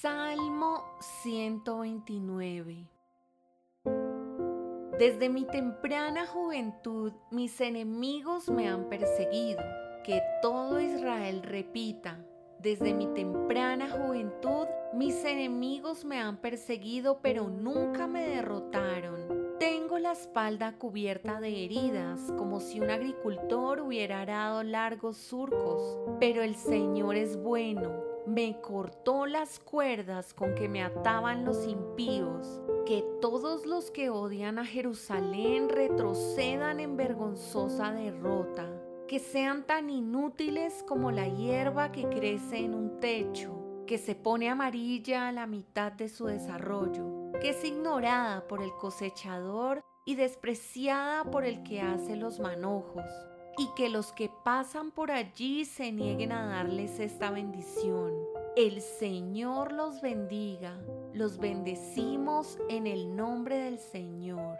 Salmo 129 Desde mi temprana juventud mis enemigos me han perseguido. Que todo Israel repita, desde mi temprana juventud mis enemigos me han perseguido pero nunca me derrotaron. Tengo la espalda cubierta de heridas, como si un agricultor hubiera arado largos surcos, pero el Señor es bueno me cortó las cuerdas con que me ataban los impíos, que todos los que odian a Jerusalén retrocedan en vergonzosa derrota, que sean tan inútiles como la hierba que crece en un techo, que se pone amarilla a la mitad de su desarrollo, que es ignorada por el cosechador y despreciada por el que hace los manojos y que los que pasan por allí se nieguen a darles esta bendición. El Señor los bendiga, los bendecimos en el nombre del Señor.